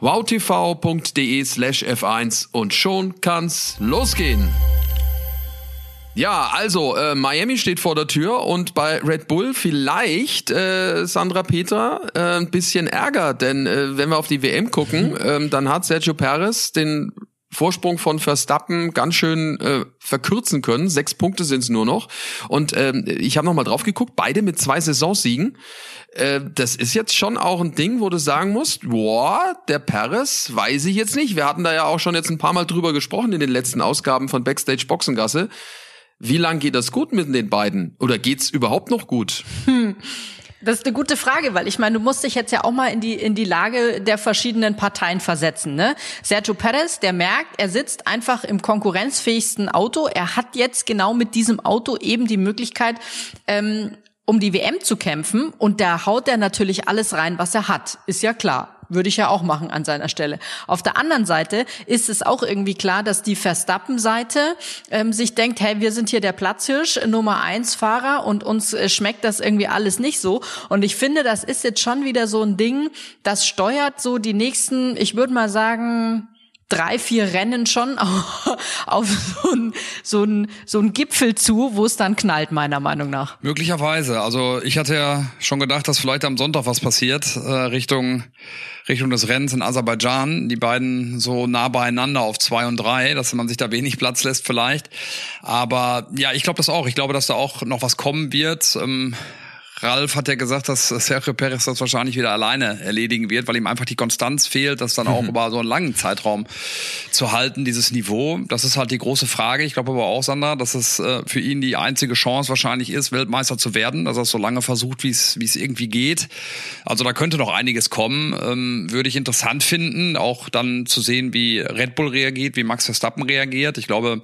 wowtv.de slash F1 und schon kann's losgehen. Ja, also äh, Miami steht vor der Tür und bei Red Bull vielleicht äh, Sandra Peter äh, ein bisschen Ärger, denn äh, wenn wir auf die WM gucken, äh, dann hat Sergio Perez den Vorsprung von Verstappen ganz schön äh, verkürzen können. Sechs Punkte sind es nur noch. Und ähm, ich habe noch mal drauf geguckt, beide mit zwei Saisonsiegen. Äh, das ist jetzt schon auch ein Ding, wo du sagen musst, boah, der Perez, weiß ich jetzt nicht. Wir hatten da ja auch schon jetzt ein paar Mal drüber gesprochen in den letzten Ausgaben von Backstage Boxengasse. Wie lang geht das gut mit den beiden? Oder geht's überhaupt noch gut? Hm. Das ist eine gute Frage, weil ich meine, du musst dich jetzt ja auch mal in die in die Lage der verschiedenen Parteien versetzen. Ne? Sergio Perez, der merkt, er sitzt einfach im konkurrenzfähigsten Auto. Er hat jetzt genau mit diesem Auto eben die Möglichkeit, ähm, um die WM zu kämpfen. Und da haut er natürlich alles rein, was er hat. Ist ja klar. Würde ich ja auch machen an seiner Stelle. Auf der anderen Seite ist es auch irgendwie klar, dass die Verstappen-Seite ähm, sich denkt, hey, wir sind hier der Platzhirsch, Nummer eins Fahrer und uns äh, schmeckt das irgendwie alles nicht so. Und ich finde, das ist jetzt schon wieder so ein Ding, das steuert so die nächsten, ich würde mal sagen, drei, vier Rennen schon auf so ein, so so ein Gipfel zu, wo es dann knallt, meiner Meinung nach. Möglicherweise. Also ich hatte ja schon gedacht, dass vielleicht am Sonntag was passiert, äh, Richtung, Richtung des Rennens in Aserbaidschan. Die beiden so nah beieinander auf zwei und drei, dass man sich da wenig Platz lässt vielleicht. Aber ja, ich glaube das auch. Ich glaube, dass da auch noch was kommen wird. Ähm, Ralf hat ja gesagt, dass Sergio Perez das wahrscheinlich wieder alleine erledigen wird, weil ihm einfach die Konstanz fehlt, das dann auch mhm. über so einen langen Zeitraum zu halten, dieses Niveau. Das ist halt die große Frage. Ich glaube aber auch, Sander, dass es äh, für ihn die einzige Chance wahrscheinlich ist, Weltmeister zu werden, dass er es so lange versucht, wie es wie es irgendwie geht. Also da könnte noch einiges kommen. Ähm, würde ich interessant finden, auch dann zu sehen, wie Red Bull reagiert, wie Max Verstappen reagiert. Ich glaube,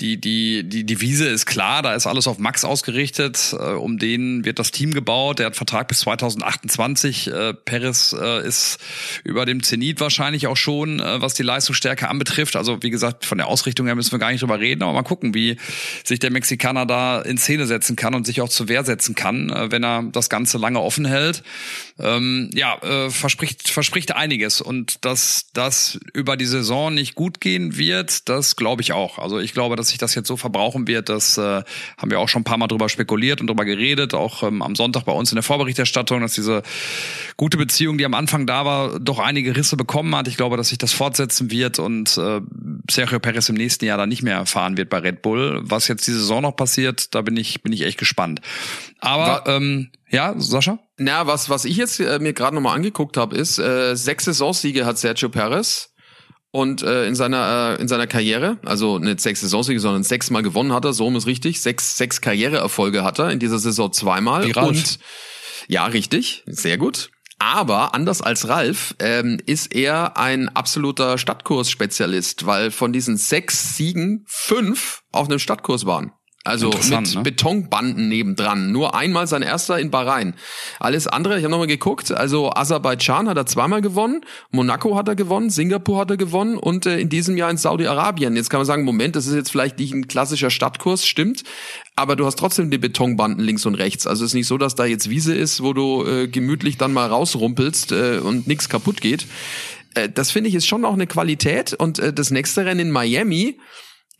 die, die, die Devise ist klar, da ist alles auf Max ausgerichtet. Äh, um den wird das Team gebaut. Der hat Vertrag bis 2028. Äh, Perez äh, ist über dem Zenit wahrscheinlich auch schon, äh, was die Leistungsstärke anbetrifft. Also wie gesagt, von der Ausrichtung her müssen wir gar nicht drüber reden, aber mal gucken, wie sich der Mexikaner da in Szene setzen kann und sich auch zur Wehr setzen kann, äh, wenn er das Ganze lange offen hält. Ähm, ja, äh, verspricht, verspricht einiges. Und dass das über die Saison nicht gut gehen wird, das glaube ich auch. Also ich glaube, dass sich das jetzt so verbrauchen wird, das äh, haben wir auch schon ein paar Mal drüber spekuliert und drüber geredet, auch ähm, am Sonntag bei uns in der Vorberichterstattung, dass diese gute Beziehung, die am Anfang da war, doch einige Risse bekommen hat. Ich glaube, dass sich das fortsetzen wird und äh, Sergio Perez im nächsten Jahr dann nicht mehr fahren wird bei Red Bull. Was jetzt die Saison noch passiert, da bin ich, bin ich echt gespannt. Aber ähm, ja, Sascha? Na, was, was ich jetzt äh, mir gerade nochmal angeguckt habe, ist, äh, sechs Saisonsiege hat Sergio Perez und äh, in seiner äh, in seiner Karriere, also nicht sechs Saisonsiege, sondern sechsmal gewonnen hat er, so ist richtig. Sechs sechs Karriereerfolge hat er in dieser Saison zweimal Wie und ja, richtig, sehr gut. Aber anders als Ralf ähm, ist er ein absoluter Stadtkurs-Spezialist, weil von diesen sechs Siegen fünf auf einem Stadtkurs waren. Also mit ne? Betonbanden nebendran. Nur einmal sein erster in Bahrain. Alles andere, ich habe nochmal geguckt, also Aserbaidschan hat er zweimal gewonnen, Monaco hat er gewonnen, Singapur hat er gewonnen und äh, in diesem Jahr in Saudi-Arabien. Jetzt kann man sagen, Moment, das ist jetzt vielleicht nicht ein klassischer Stadtkurs, stimmt, aber du hast trotzdem die Betonbanden links und rechts. Also es ist nicht so, dass da jetzt Wiese ist, wo du äh, gemütlich dann mal rausrumpelst äh, und nichts kaputt geht. Äh, das finde ich ist schon auch eine Qualität und äh, das nächste Rennen in Miami,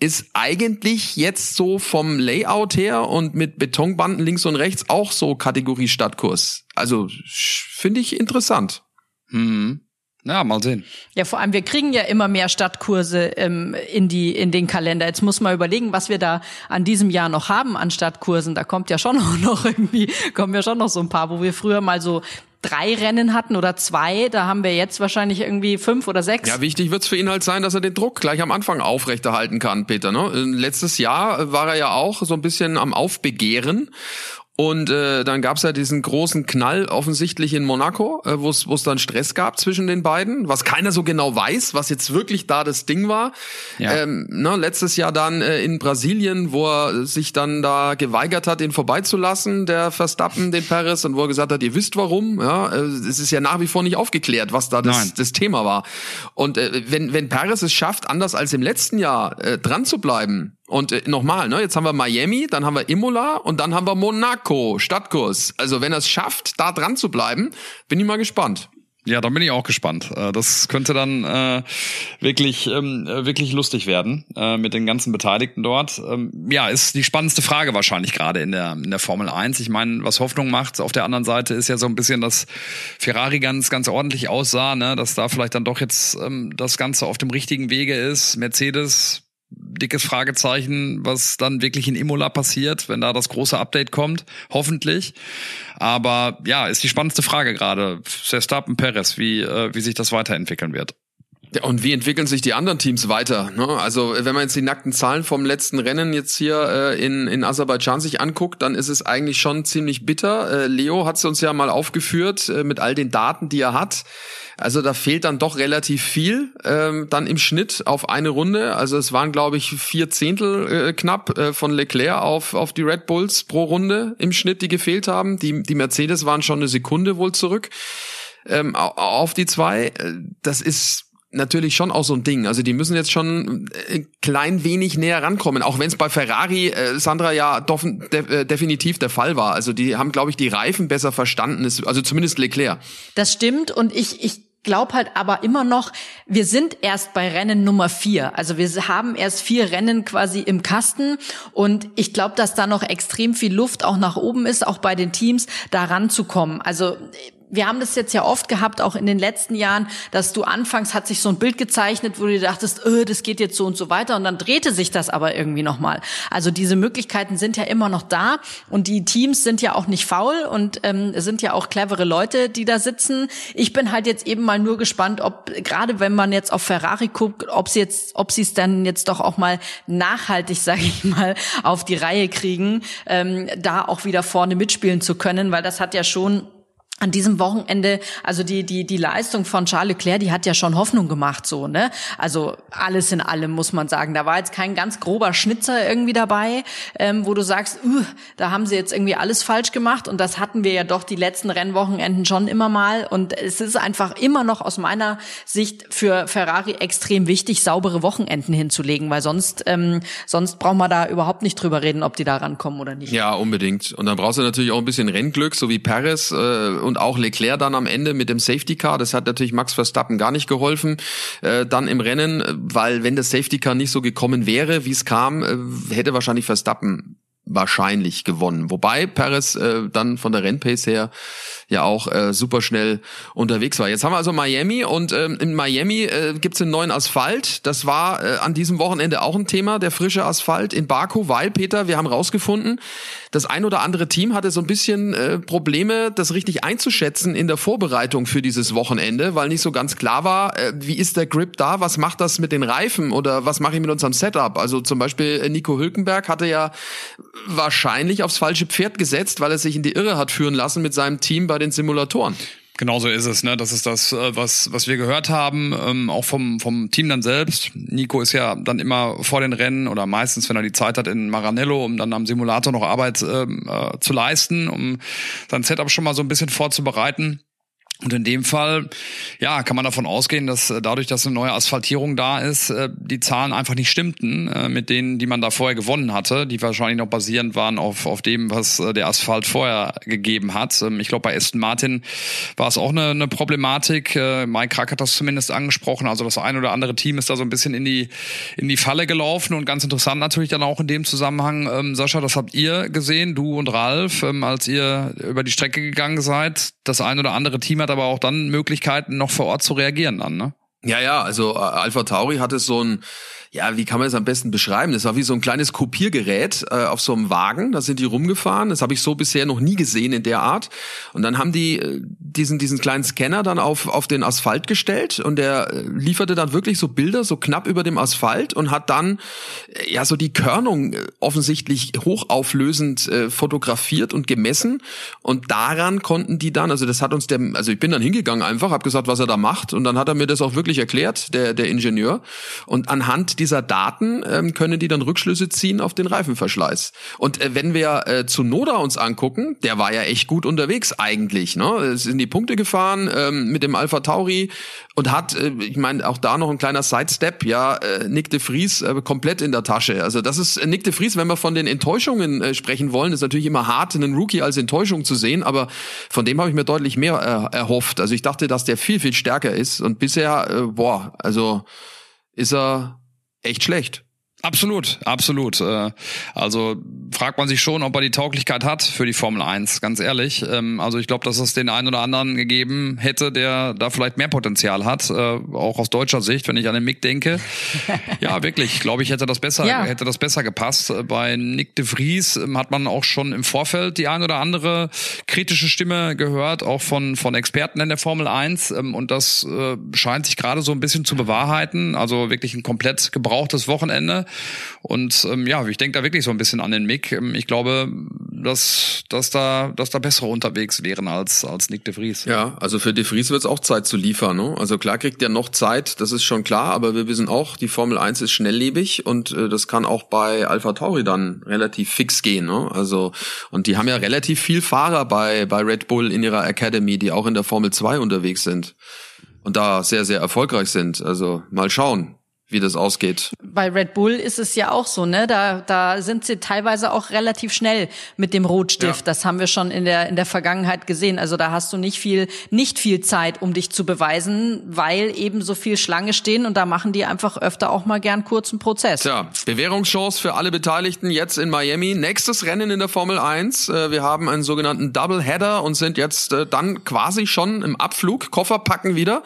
ist eigentlich jetzt so vom Layout her und mit Betonbanden links und rechts auch so Kategorie Stadtkurs. Also finde ich interessant. Hm. Ja, mal sehen. Ja, vor allem, wir kriegen ja immer mehr Stadtkurse ähm, in, die, in den Kalender. Jetzt muss man überlegen, was wir da an diesem Jahr noch haben an Stadtkursen. Da kommt ja schon noch irgendwie, kommen ja schon noch so ein paar, wo wir früher mal so drei Rennen hatten oder zwei, da haben wir jetzt wahrscheinlich irgendwie fünf oder sechs. Ja, wichtig wird's für ihn halt sein, dass er den Druck gleich am Anfang aufrechterhalten kann, Peter. Ne? Letztes Jahr war er ja auch so ein bisschen am Aufbegehren und äh, dann gab's ja diesen großen Knall offensichtlich in Monaco, äh, wo es dann Stress gab zwischen den beiden, was keiner so genau weiß, was jetzt wirklich da das Ding war. Ja. Ähm, ne, letztes Jahr dann äh, in Brasilien, wo er sich dann da geweigert hat, ihn vorbeizulassen, der Verstappen, den Perez, und wo er gesagt hat, ihr wisst warum. Ja, äh, es ist ja nach wie vor nicht aufgeklärt, was da das, das Thema war. Und äh, wenn, wenn Perez es schafft, anders als im letzten Jahr äh, dran zu bleiben, und äh, nochmal, ne, jetzt haben wir Miami, dann haben wir Imola und dann haben wir Monaco, Stadtkurs. Also wenn er es schafft, da dran zu bleiben, bin ich mal gespannt. Ja, da bin ich auch gespannt. Äh, das könnte dann äh, wirklich ähm, äh, wirklich lustig werden äh, mit den ganzen Beteiligten dort. Ähm, ja, ist die spannendste Frage wahrscheinlich gerade in der in der Formel 1. Ich meine, was Hoffnung macht auf der anderen Seite ist ja so ein bisschen, dass Ferrari ganz ganz ordentlich aussah, ne, dass da vielleicht dann doch jetzt ähm, das Ganze auf dem richtigen Wege ist. Mercedes dickes Fragezeichen, was dann wirklich in Imola passiert, wenn da das große Update kommt, hoffentlich. Aber ja, ist die spannendste Frage gerade. Verstappen, Perez, wie, äh, wie sich das weiterentwickeln wird. Ja, und wie entwickeln sich die anderen Teams weiter? Ne? Also wenn man jetzt die nackten Zahlen vom letzten Rennen jetzt hier äh, in, in Aserbaidschan sich anguckt, dann ist es eigentlich schon ziemlich bitter. Äh, Leo hat es uns ja mal aufgeführt äh, mit all den Daten, die er hat. Also da fehlt dann doch relativ viel ähm, dann im Schnitt auf eine Runde. Also es waren, glaube ich, vier Zehntel äh, knapp äh, von Leclerc auf, auf die Red Bulls pro Runde im Schnitt, die gefehlt haben. Die, die Mercedes waren schon eine Sekunde wohl zurück ähm, auf die zwei. Äh, das ist natürlich schon auch so ein Ding. Also die müssen jetzt schon ein äh, klein wenig näher rankommen, auch wenn es bei Ferrari, äh, Sandra, ja de, äh, definitiv der Fall war. Also die haben, glaube ich, die Reifen besser verstanden, also zumindest Leclerc. Das stimmt und ich, ich glaube halt aber immer noch, wir sind erst bei Rennen Nummer vier. Also wir haben erst vier Rennen quasi im Kasten und ich glaube, dass da noch extrem viel Luft auch nach oben ist, auch bei den Teams, da ranzukommen. Also wir haben das jetzt ja oft gehabt, auch in den letzten Jahren, dass du anfangs hat sich so ein Bild gezeichnet, wo du dachtest, öh, das geht jetzt so und so weiter und dann drehte sich das aber irgendwie nochmal. Also diese Möglichkeiten sind ja immer noch da und die Teams sind ja auch nicht faul und ähm, sind ja auch clevere Leute, die da sitzen. Ich bin halt jetzt eben mal nur gespannt, ob gerade wenn man jetzt auf Ferrari guckt, ob sie jetzt, ob sie es dann jetzt doch auch mal nachhaltig, sage ich mal, auf die Reihe kriegen, ähm, da auch wieder vorne mitspielen zu können, weil das hat ja schon an diesem Wochenende, also die, die, die Leistung von Charles Leclerc, die hat ja schon Hoffnung gemacht, so, ne? Also alles in allem muss man sagen. Da war jetzt kein ganz grober Schnitzer irgendwie dabei, ähm, wo du sagst, uh, da haben sie jetzt irgendwie alles falsch gemacht. Und das hatten wir ja doch die letzten Rennwochenenden schon immer mal. Und es ist einfach immer noch aus meiner Sicht für Ferrari extrem wichtig, saubere Wochenenden hinzulegen, weil sonst, ähm, sonst brauchen wir da überhaupt nicht drüber reden, ob die da rankommen oder nicht. Ja, unbedingt. Und dann brauchst du natürlich auch ein bisschen Rennglück, so wie Perez. Äh, und auch Leclerc dann am Ende mit dem Safety Car. Das hat natürlich Max Verstappen gar nicht geholfen. Äh, dann im Rennen, weil wenn das Safety Car nicht so gekommen wäre, wie es kam, äh, hätte wahrscheinlich Verstappen wahrscheinlich gewonnen. Wobei Perez äh, dann von der Rennpace her ja auch äh, super schnell unterwegs war. Jetzt haben wir also Miami und ähm, in Miami äh, gibt einen neuen Asphalt. Das war äh, an diesem Wochenende auch ein Thema, der frische Asphalt in Baku, weil, Peter, wir haben rausgefunden, das ein oder andere Team hatte so ein bisschen äh, Probleme, das richtig einzuschätzen in der Vorbereitung für dieses Wochenende, weil nicht so ganz klar war, äh, wie ist der Grip da, was macht das mit den Reifen oder was mache ich mit unserem Setup? Also zum Beispiel äh, Nico Hülkenberg hatte ja wahrscheinlich aufs falsche Pferd gesetzt, weil er sich in die Irre hat führen lassen mit seinem Team bei den Simulatoren. Genauso ist es, ne? Das ist das, äh, was, was wir gehört haben, ähm, auch vom, vom Team dann selbst. Nico ist ja dann immer vor den Rennen oder meistens, wenn er die Zeit hat, in Maranello, um dann am Simulator noch Arbeit ähm, äh, zu leisten, um sein Setup schon mal so ein bisschen vorzubereiten. Und in dem Fall, ja, kann man davon ausgehen, dass äh, dadurch, dass eine neue Asphaltierung da ist, äh, die Zahlen einfach nicht stimmten äh, mit denen, die man da vorher gewonnen hatte, die wahrscheinlich noch basierend waren auf, auf dem, was der Asphalt vorher gegeben hat. Ähm, ich glaube, bei Aston Martin war es auch eine, eine Problematik. Mike Krack hat das zumindest angesprochen. Also das ein oder andere Team ist da so ein bisschen in die, in die Falle gelaufen. Und ganz interessant natürlich dann auch in dem Zusammenhang, ähm, Sascha, das habt ihr gesehen, du und Ralf, ähm, als ihr über die Strecke gegangen seid. Das ein oder andere Team hat aber auch dann Möglichkeiten, noch vor Ort zu reagieren dann, ne? Ja, ja, also äh, Alpha Tauri hatte so ein ja, wie kann man es am besten beschreiben? Das war wie so ein kleines Kopiergerät äh, auf so einem Wagen. Da sind die rumgefahren. Das habe ich so bisher noch nie gesehen in der Art. Und dann haben die äh, diesen diesen kleinen Scanner dann auf auf den Asphalt gestellt und der äh, lieferte dann wirklich so Bilder so knapp über dem Asphalt und hat dann äh, ja so die Körnung offensichtlich hochauflösend äh, fotografiert und gemessen. Und daran konnten die dann, also das hat uns der, also ich bin dann hingegangen einfach, habe gesagt, was er da macht und dann hat er mir das auch wirklich erklärt, der der Ingenieur. Und anhand dieser Daten ähm, können die dann Rückschlüsse ziehen auf den Reifenverschleiß. Und äh, wenn wir äh, zu Noda uns angucken, der war ja echt gut unterwegs eigentlich. Ne? Es sind die Punkte gefahren ähm, mit dem Alpha Tauri und hat, äh, ich meine, auch da noch ein kleiner Sidestep, ja, äh, Nick de Vries äh, komplett in der Tasche. Also das ist äh, Nick de Vries, wenn wir von den Enttäuschungen äh, sprechen wollen, ist natürlich immer hart, einen Rookie als Enttäuschung zu sehen, aber von dem habe ich mir deutlich mehr äh, erhofft. Also ich dachte, dass der viel, viel stärker ist und bisher, äh, boah, also ist er echt schlecht. Absolut, absolut. Äh, also fragt man sich schon, ob er die Tauglichkeit hat für die Formel 1, ganz ehrlich. Ähm, also ich glaube, dass es den einen oder anderen gegeben hätte, der da vielleicht mehr Potenzial hat, äh, auch aus deutscher Sicht, wenn ich an den Mick denke. Ja, wirklich, glaube ich, hätte das besser, ja. hätte das besser gepasst. Äh, bei Nick de Vries ähm, hat man auch schon im Vorfeld die ein oder andere kritische Stimme gehört, auch von, von Experten in der Formel 1. Ähm, und das scheint sich gerade so ein bisschen zu bewahrheiten. Also wirklich ein komplett gebrauchtes Wochenende. Und ähm, ja, ich denke da wirklich so ein bisschen an den Mick. Ähm, ich glaube, dass, dass, da, dass da bessere unterwegs wären als, als Nick de Vries. Ja, also für de Vries wird es auch Zeit zu liefern. Ne? Also klar kriegt er noch Zeit, das ist schon klar, aber wir wissen auch, die Formel 1 ist schnelllebig und äh, das kann auch bei Alpha Tauri dann relativ fix gehen. Ne? Also, und die haben ja relativ viel Fahrer bei, bei Red Bull in ihrer Academy, die auch in der Formel 2 unterwegs sind und da sehr, sehr erfolgreich sind. Also mal schauen wie das ausgeht. Bei Red Bull ist es ja auch so, ne? Da, da sind sie teilweise auch relativ schnell mit dem Rotstift. Ja. Das haben wir schon in der, in der Vergangenheit gesehen. Also da hast du nicht viel, nicht viel Zeit, um dich zu beweisen, weil eben so viel Schlange stehen und da machen die einfach öfter auch mal gern kurzen Prozess. Tja, Bewährungschance für alle Beteiligten jetzt in Miami. Nächstes Rennen in der Formel 1. Äh, wir haben einen sogenannten Double Header und sind jetzt äh, dann quasi schon im Abflug, Koffer packen wieder,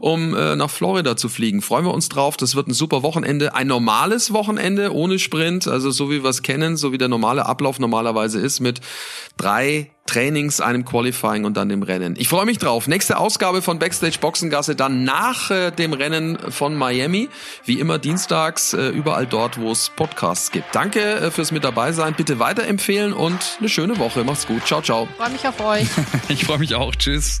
um äh, nach Florida zu fliegen. Freuen wir uns drauf. Das wird wird ein super Wochenende, ein normales Wochenende ohne Sprint, also so wie wir es kennen, so wie der normale Ablauf normalerweise ist mit drei Trainings, einem Qualifying und dann dem Rennen. Ich freue mich drauf. Nächste Ausgabe von Backstage Boxengasse dann nach äh, dem Rennen von Miami. Wie immer dienstags äh, überall dort, wo es Podcasts gibt. Danke äh, fürs mit dabei sein. Bitte weiterempfehlen und eine schöne Woche. Macht's gut. Ciao, ciao. Freue mich auf euch. ich freue mich auch. Tschüss.